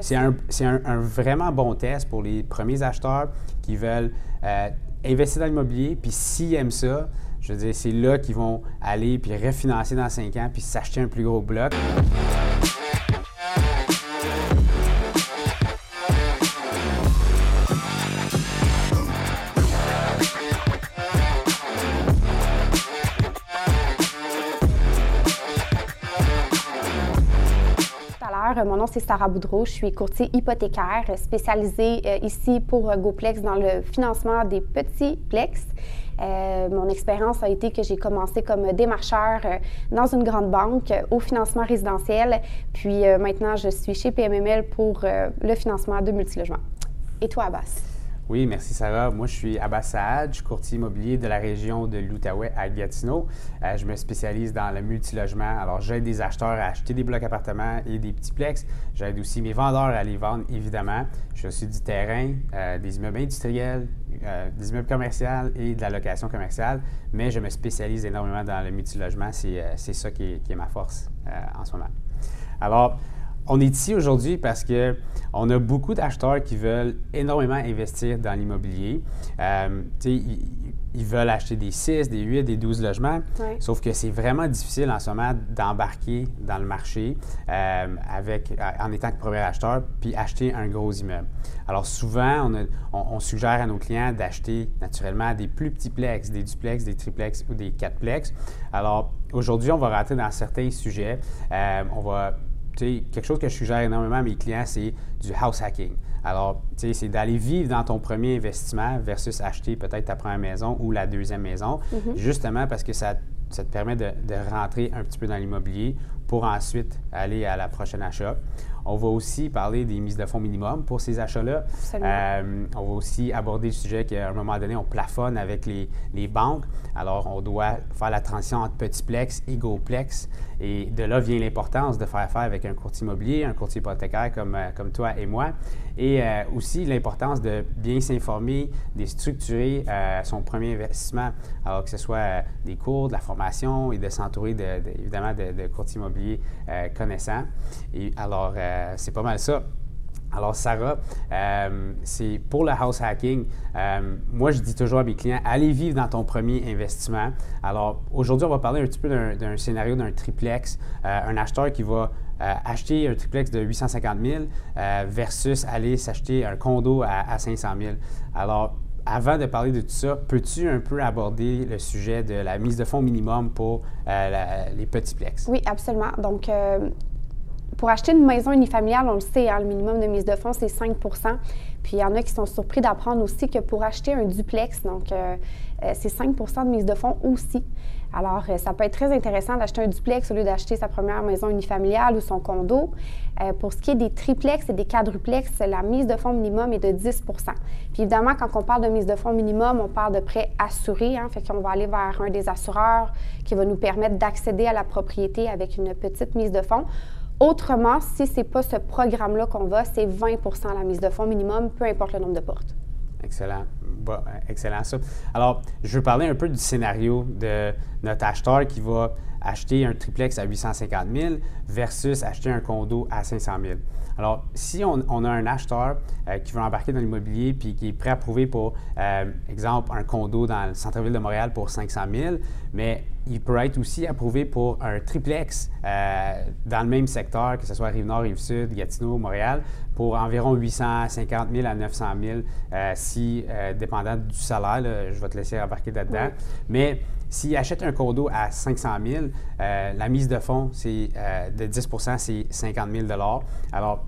C'est un, un, vraiment bon test pour les premiers acheteurs qui veulent euh, investir dans l'immobilier, puis s'ils aiment ça, je veux dire, c'est là qu'ils vont aller puis refinancer dans 5 ans puis s'acheter un plus gros bloc. Mon nom, c'est Sarah Boudreau. Je suis courtier hypothécaire spécialisée euh, ici pour euh, GoPlex dans le financement des petits plex. Euh, mon expérience a été que j'ai commencé comme démarcheur dans une grande banque au financement résidentiel. Puis maintenant, je suis chez PMML pour le financement de multilogements. Et toi, Abbas? Oui, merci Sarah. Moi, je suis Abbas Saad, je suis courtier immobilier de la région de l'Outaouais à Gatineau. Euh, je me spécialise dans le multilogement. Alors, j'aide des acheteurs à acheter des blocs appartements et des petits plex. J'aide aussi mes vendeurs à les vendre, évidemment. Je suis aussi du terrain, euh, des immeubles industriels, euh, des immeubles commerciaux et de la location commerciale. Mais je me spécialise énormément dans le multilogement. C'est ça qui est, qui est, ma force en ce moment. Alors, on est ici aujourd'hui parce que on a beaucoup d'acheteurs qui veulent énormément investir dans l'immobilier. Euh, ils, veulent acheter des 6, des 8, des 12 logements, sauf que c'est vraiment difficile en ce moment d'embarquer dans le marché euh, avec, en étant que premier acheteur, puis acheter un gros immeuble. Alors souvent, on, suggère à nos clients d'acheter naturellement des plus petits plex, des duplex, des triplex ou des quatreplex. Alors aujourd'hui, on va rentrer dans certains sujets. Euh, on va quelque chose que je suggère énormément à mes clients, c'est du house hacking. Alors, c'est d'aller vivre dans ton premier investissement versus acheter peut-être ta première maison ou la deuxième maison, mm-hmm. justement parce que ça, te permet de, rentrer un petit peu dans l'immobilier pour ensuite aller à la prochaine achat. On va aussi parler des mises de fonds minimum pour ces achats-là. Euh, on va aussi aborder le sujet qu'à un moment donné, on plafonne avec les, banques. Alors, on doit faire la transition entre petit plex et gros plex. Et de là vient l'importance de faire affaire avec un courtier immobilier, un courtier hypothécaire comme, euh, comme toi et moi. Et euh, aussi l'importance de bien s'informer, de structurer son premier investissement, alors que ce soit des cours, de la formation et de s'entourer évidemment de, de courtiers immobiliers connaissants. Et alors, euh, c'est pas mal ça. Alors, Sarah, euh, c'est pour le house hacking. Euh, moi, je dis toujours à mes clients, allez vivre dans ton premier investissement. Alors, aujourd'hui, on va parler un petit peu d'un scénario d'un triplex. un acheteur qui va acheter un triplex de 850 000 versus aller s'acheter un condo à, 500 000. Alors, avant de parler de tout ça, peux-tu un peu aborder le sujet de la mise de fonds minimum pour les petits plex? Oui, absolument. Donc, pour acheter une maison unifamiliale, on le sait, hein, le minimum de mise de fonds, c'est 5% Puis il y en a qui sont surpris d'apprendre aussi que pour acheter un duplex, donc euh, euh, c'est 5% de mise de fonds aussi. Alors, euh, ça peut être très intéressant d'acheter un duplex au lieu d'acheter sa première maison unifamiliale ou son condo. pour ce qui est des triplex et des quadruplex, la mise de fonds minimum est de 10% Puis évidemment, quand on parle de mise de fonds minimum, on parle de prêt assuré. Hein, fait qu'on va aller vers un des assureurs qui va nous permettre d'accéder à la propriété avec une petite mise de fonds. Autrement, si ce n'est pas ce programme-là qu'on va, c'est 20% la mise de fonds minimum, peu importe le nombre de portes. Excellent. excellent ça. Alors, je veux parler un peu du scénario de notre acheteur qui va acheter un triplex à 850 000 versus acheter un condo à 500 000. Alors, si on, a un acheteur euh, qui veut embarquer dans l'immobilier puis qui est prêt à prouver pour, euh, exemple, un condo dans le centre-ville de Montréal pour 500 000, mais il peut être aussi approuvé pour un triplex euh, dans le même secteur, que ce soit Rive-Nord, Rive-Sud, Gatineau, Montréal, pour environ 850 000 à 900 000, si, dépendant du salaire, je vais te laisser embarquer là-dedans. Mais s'il achète un condo à 500 000, la mise de fonds, c'est de 10% c'est 50 000 Alors,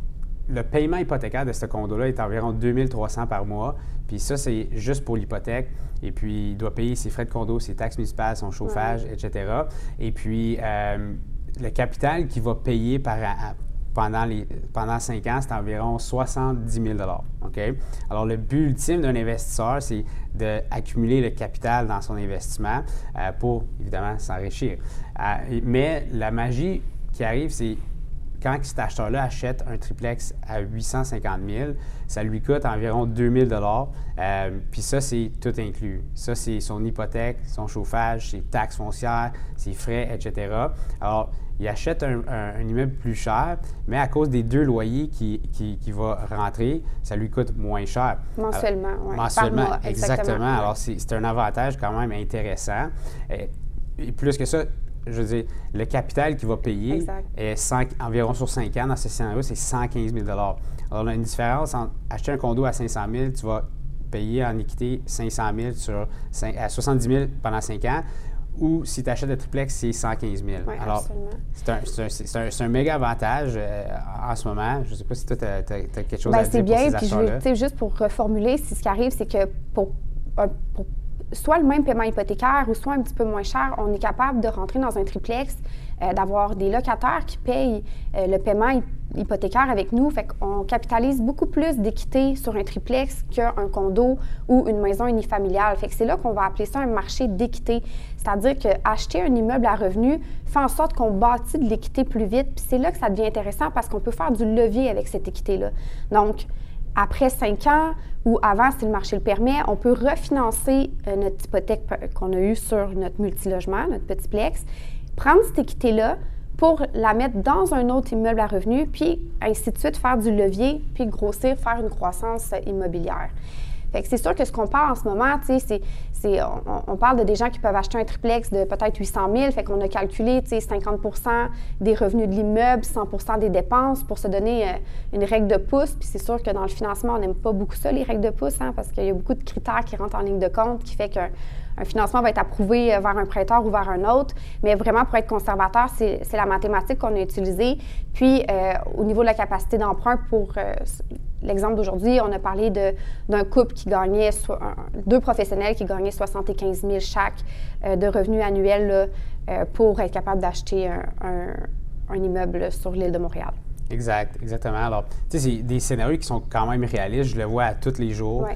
le paiement hypothécaire de ce condo-là est environ 2300 par mois. Puis ça, c'est juste pour l'hypothèque. Et puis, il doit payer ses frais de condo, ses taxes municipales, son chauffage, etc. Et puis, euh, le capital qu'il va payer par, pendant, les, pendant 5 ans, c'est environ 70 000 OK? Alors, le but ultime d'un investisseur, c'est d'accumuler le capital dans son investissement euh, pour, évidemment, s'enrichir. Euh, mais la magie qui arrive, c'est quand cet acheteur-là achète un triplex à 850 000, ça lui coûte environ 2000 dollars. Euh, puis ça, c'est tout inclus. Ça, c'est son hypothèque, son chauffage, ses taxes foncières, ses frais, etc. Alors, il achète un, immeuble plus cher, mais à cause des deux loyers qui, qui, qui va rentrer, ça lui coûte moins cher. Mensuellement, oui. Mensuellement, exactement. Alors, c'est un avantage quand même intéressant. Et, plus que ça, je veux dire, le capital qu'il va payer est 5, environ sur 5 ans dans ce scénario, c'est 115 000 Alors, on a une différence entre acheter un condo à 500 000, tu vas payer en équité 500 000 sur 70 000 pendant 5 ans ou si tu achètes le triplex, c'est 115 000. Oui, Alors, c'est un, un, méga avantage euh, en ce moment. Je ne sais pas si toi, tu as, quelque chose ben, à dire C'est bien, puis je juste pour reformuler, ce qui arrive, c'est que pour, pour, soit le même paiement hypothécaire ou soit un petit peu moins cher, on est capable de rentrer dans un triplex euh, d'avoir des locataires qui payent euh, le paiement hypothécaire avec nous. Fait qu'on capitalise beaucoup plus d'équité sur un triplex qu'un condo ou une maison unifamiliale. Fait que c'est là qu'on va appeler ça un marché d'équité. C'est-à-dire qu'acheter un immeuble à revenu fait en sorte qu'on bâtit de l'équité plus vite. Puis c'est là que ça devient intéressant parce qu'on peut faire du levier avec cette équité-là. Donc, après cinq ans ou avant, si le marché le permet, on peut refinancer euh, notre hypothèque qu'on a eue sur notre multilogement, notre petit plex, prendre cette équité-là pour la mettre dans un autre immeuble à revenu, puis ainsi de suite faire du levier, puis grossir, faire une croissance immobilière. Fait que c'est sûr que ce qu'on parle en ce moment, c'est, on, parle de des gens qui peuvent acheter un triplex de peut-être 800 000, fait qu'on a calculé, tu sais, 50% des revenus de l'immeuble, 100% des dépenses pour se donner euh, une règle de pouce. Puis c'est sûr que dans le financement, on n'aime pas beaucoup ça, les règles de pouce, hein, parce qu'il y a beaucoup de critères qui rentrent en ligne de compte qui fait qu'un un financement va être approuvé euh, vers un prêteur ou vers un autre. Mais vraiment, pour être conservateur, c'est la mathématique qu'on a utilisée. Puis, euh, au niveau de la capacité d'emprunt, pour l'exemple d'aujourd'hui, on a parlé d'un couple qui gagnait, deux professionnels qui gagnaient 75 000 chaque de revenus annuels pour être capable d'acheter un, immeuble sur l'île de Montréal. Exact, exactement. Alors, tu sais, c'est des scénarios qui sont quand même réalistes. Je le vois à tous les jours,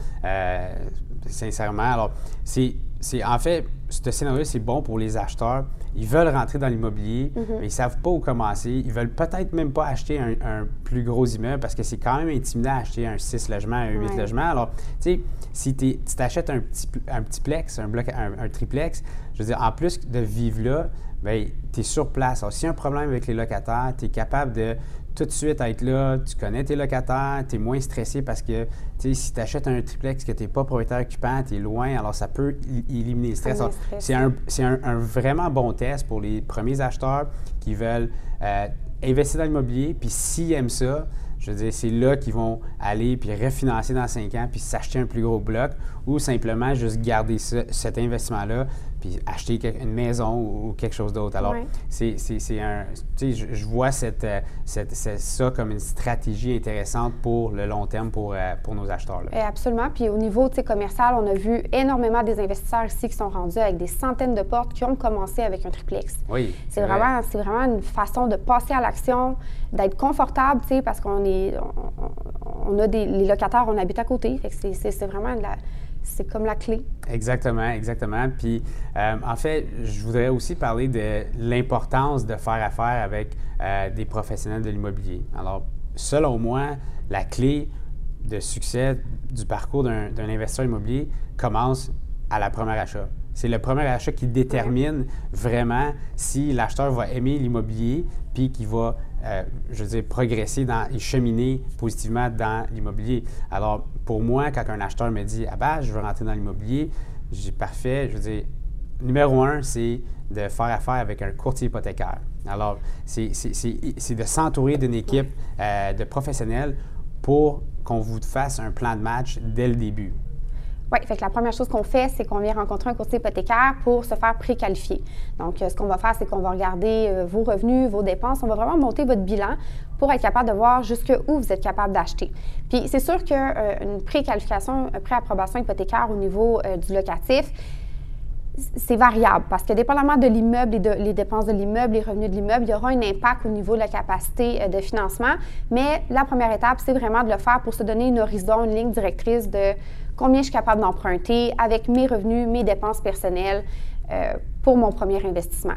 sincèrement. Alors, c'est c'est en fait, ce scénario, c'est bon pour les acheteurs. Ils veulent rentrer dans l'immobilier, mhm. mais ils ne savent pas où commencer. Ils veulent peut-être même pas acheter un, plus gros immeuble parce que c'est quand même intimidant d'acheter un 6 logements, un 8 logements. Alors, tu sais, si tu t'achètes un petit, un petit plex, un, bloc, un, triplex, je veux dire, en plus de vivre là, bien, tu es sur place. Alors, s'il y a un problème avec les locataires, tu es capable de tout de suite être là, tu connais tes locataires, tu es moins stressé parce que si tu achètes un triplex que tu n'es pas propriétaire occupant, tu es loin, alors ça peut éliminer le stress. C'est un, un, vraiment bon test pour les premiers acheteurs qui veulent euh, investir dans l'immobilier, puis s'ils aiment ça, je veux dire, c'est là qu'ils vont aller puis refinancer dans cinq ans puis s'acheter un plus gros bloc ou simplement juste garder cet investissement-là puis acheter une maison ou, quelque chose d'autre. Alors, c'est un. Tu sais, je, vois cette, euh, cette, ça comme une stratégie intéressante pour le long terme pour, euh, pour nos acheteurs. Là. Eh, absolument. Puis au niveau commercial, on a vu énormément des investisseurs ici qui sont rendus avec des centaines de portes qui ont commencé avec un triplex. Oui. C'est vraiment, vraiment une façon de passer à l'action, d'être confortable, tu sais, parce qu'on est. On, a des. Les locataires, on habite à côté. c'est vraiment de la c'est comme la clé. Exactement, exactement. Puis, euh, en fait, je voudrais aussi parler de l'importance de faire affaire avec euh, des professionnels de l'immobilier. Alors, selon moi, la clé de succès du parcours d'un investisseur immobilier commence à la première achat. C'est le premier achat qui détermine vraiment si l'acheteur va aimer l'immobilier puis qu'il va, euh, je veux dire, progresser et cheminer positivement dans l'immobilier. Alors, pour moi, quand un acheteur me dit Ah ben, je veux rentrer dans l'immobilier, j'ai parfait. Je veux dire, numéro un, c'est de faire affaire avec un courtier hypothécaire. Alors, c'est de s'entourer d'une équipe euh, de professionnels pour qu'on vous fasse un plan de match dès le début. Oui, fait que la première chose qu'on fait, c'est qu'on vient rencontrer un courtier hypothécaire pour se faire préqualifier. Donc, euh, ce qu'on va faire, c'est qu'on va regarder euh, vos revenus, vos dépenses. On va vraiment monter votre bilan pour être capable de voir jusqu'où vous êtes capable d'acheter. Puis, c'est sûr qu'une euh, préqualification, une préapprobation hypothécaire au niveau du locatif, c'est variable parce que dépendamment de l'immeuble et les dépenses de l'immeuble, les revenus de l'immeuble, il y aura un impact au niveau de la capacité de financement. Mais la première étape, c'est vraiment de le faire pour se donner une horizon, une ligne directrice de combien je suis capable d'emprunter avec mes revenus, mes dépenses personnelles euh, pour mon premier investissement.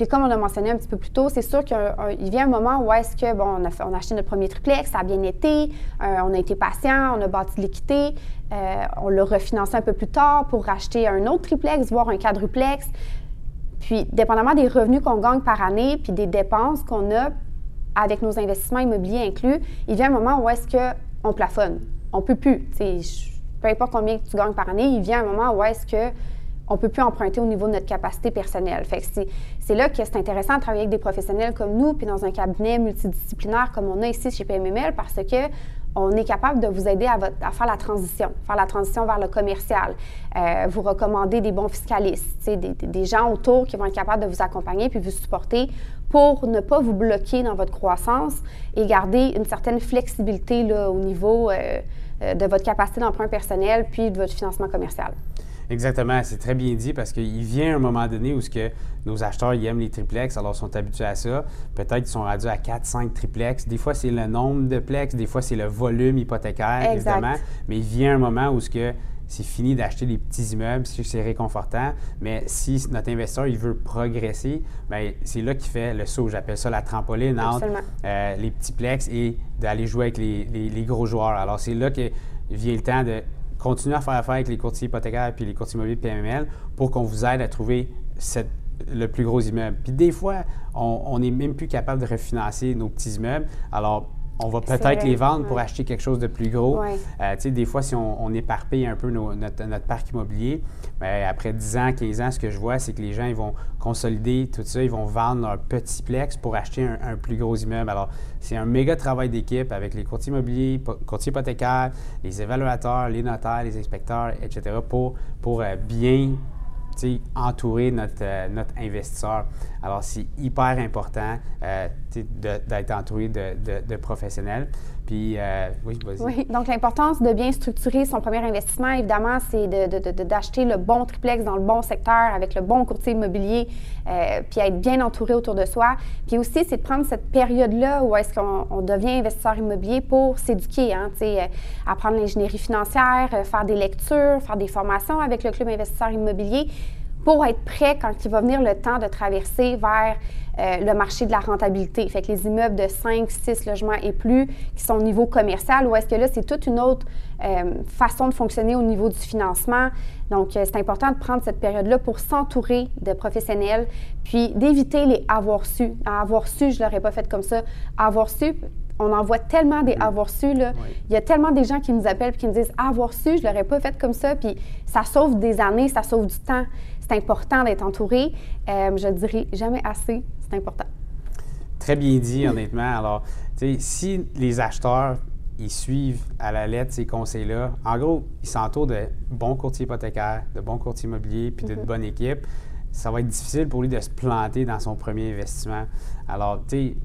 Puis comme on a mentionné un petit peu plus tôt, c'est sûr qu'il vient un moment où est-ce que, bon, on a, acheté notre premier triplex, ça a bien été, euh, on a été patient, on a bâti de l'équité, euh, on l'a refinancé un peu plus tard pour racheter un autre triplex, voire un quadruplex. Puis, dépendamment des revenus qu'on gagne par année, puis des dépenses qu'on a avec nos investissements immobiliers inclus, il vient un moment où est-ce qu'on plafonne. On peut plus. peu importe combien tu gagnes par année, il vient un moment où est-ce que on peut plus emprunter au niveau de notre capacité personnelle. C'est là que c'est intéressant de travailler avec des professionnels comme nous, puis dans un cabinet multidisciplinaire comme on a ici chez PMML, parce que on est capable de vous aider à, faire la transition, faire la transition vers le commercial, euh, vous recommander des bons fiscalistes, des, des, gens autour qui vont être capables de vous accompagner puis vous supporter pour ne pas vous bloquer dans votre croissance et garder une certaine flexibilité au niveau euh, euh, de votre capacité d'emprunt personnel puis de votre financement commercial. Exactement, c'est très bien dit parce qu'il vient un moment donné où ce que nos acheteurs ils aiment les triplex, alors ils sont habitués à ça. Peut-être qu'ils sont rendus à 4-5 triplex. Des fois, c'est le nombre de plex, des fois, c'est le volume hypothécaire, évidemment. Mais il vient un moment où ce que c'est fini d'acheter les petits immeubles, c'est réconfortant, mais si notre investisseur il veut progresser, bien, c'est là qu'il fait le saut. J'appelle ça la trampoline entre euh, les petits plex et d'aller jouer avec les, les gros joueurs. Alors, c'est là que vient le temps de continuer à faire affaire avec les courtiers hypothécaires puis les courtiers immobiliers PMML pour qu'on vous aide à trouver le plus gros immeuble. Puis des fois, on n'est même plus capable de refinancer nos petits immeubles. Alors, on va peut-être les vendre pour acheter quelque chose de plus gros. Euh, des fois, si on, éparpille un peu notre, parc immobilier, bien, après 10 ans, 15 ans, ce que je vois, c'est que les gens ils vont consolider tout ça, ils vont vendre leur petit plex pour acheter un, plus gros immeuble. Alors, c'est un méga travail d'équipe avec les courtiers immobiliers, courtiers hypothécaires, les évaluateurs, les notaires, les inspecteurs, etc., pour, pour euh, bien entourer notre, euh, notre investisseur. Alors, c'est hyper important euh, d'être entouré de, de, professionnels. Euh, oui, vas-y. Oui, donc l'importance de bien structurer son premier investissement, évidemment, c'est d'acheter le bon triplex dans le bon secteur avec le bon courtier immobilier, puis être bien entouré autour de soi. Puis aussi, c'est de prendre cette période-là où est-ce qu'on devient investisseur immobilier pour s'éduquer, hein, apprendre l'ingénierie financière, faire des lectures, faire des formations avec le club investisseur immobilier pour être prêt quand il va venir le temps de traverser vers euh, le marché de la rentabilité. Fait que les immeubles de 5, 6 logements et plus qui sont au niveau commercial, ou est-ce que là, c'est toute une autre euh, façon de fonctionner au niveau du financement. Donc, euh, c'est important de prendre cette période-là pour s'entourer de professionnels, puis d'éviter les avoir su. Avoir su, je ne l'aurais pas fait comme ça. Avoir su, on en voit tellement des avoir su. Là. Il y a tellement des gens qui nous appellent et qui nous disent avoir su, je ne l'aurais pas fait comme ça. Puis ça sauve des années, ça sauve du temps c'est important d'être entouré. Euh, je dirais jamais assez, c'est important. Très bien dit, honnêtement. Alors, si les acheteurs ils suivent à la lettre ces conseils-là, en gros, ils s'entourent de bons courtiers hypothécaires, de bons courtiers immobiliers, puis d'une mm-hmm. bonne équipe, ça va être difficile pour lui de se planter dans son premier investissement. Alors, tu sais,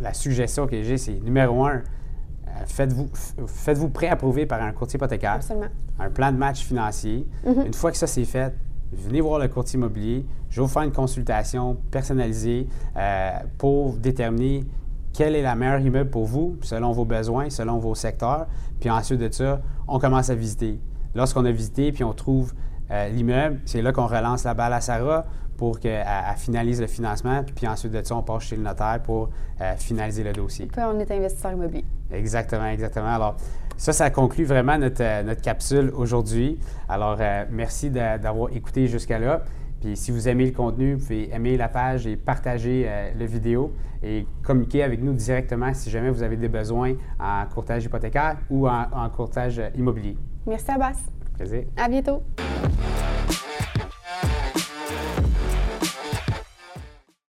la, suggestion que j'ai, c'est numéro un, euh, faites-vous faites prêt à prouver par un courtier hypothécaire, Absolument. un plan de match financier. Mm-hmm. Une fois que ça c'est fait, venez voir le courtier immobilier. Je vais vous faire une consultation personnalisée euh, pour déterminer quel est la meilleure immeuble pour vous, selon vos besoins, selon vos secteurs. Puis ensuite de ça, on commence à visiter. Lorsqu'on a visité puis on trouve euh, l'immeuble, c'est là qu'on relance la balle à Sarah pour qu'elle finalise le financement. Puis ensuite de ça, on passe chez le notaire pour euh, finaliser le dossier. Puis on est investisseur immobilier. Exactement, exactement. Alors, ça, ça conclut vraiment notre, euh, notre capsule aujourd'hui. Alors, euh, merci d'avoir écouté jusqu'à là. Puis si vous aimez le contenu, vous pouvez aimer la page et partager euh, la vidéo et communiquer avec nous directement si jamais vous avez des besoins en courtage hypothécaire ou en, en courtage immobilier. Merci Abbas. Plaisir. À bientôt.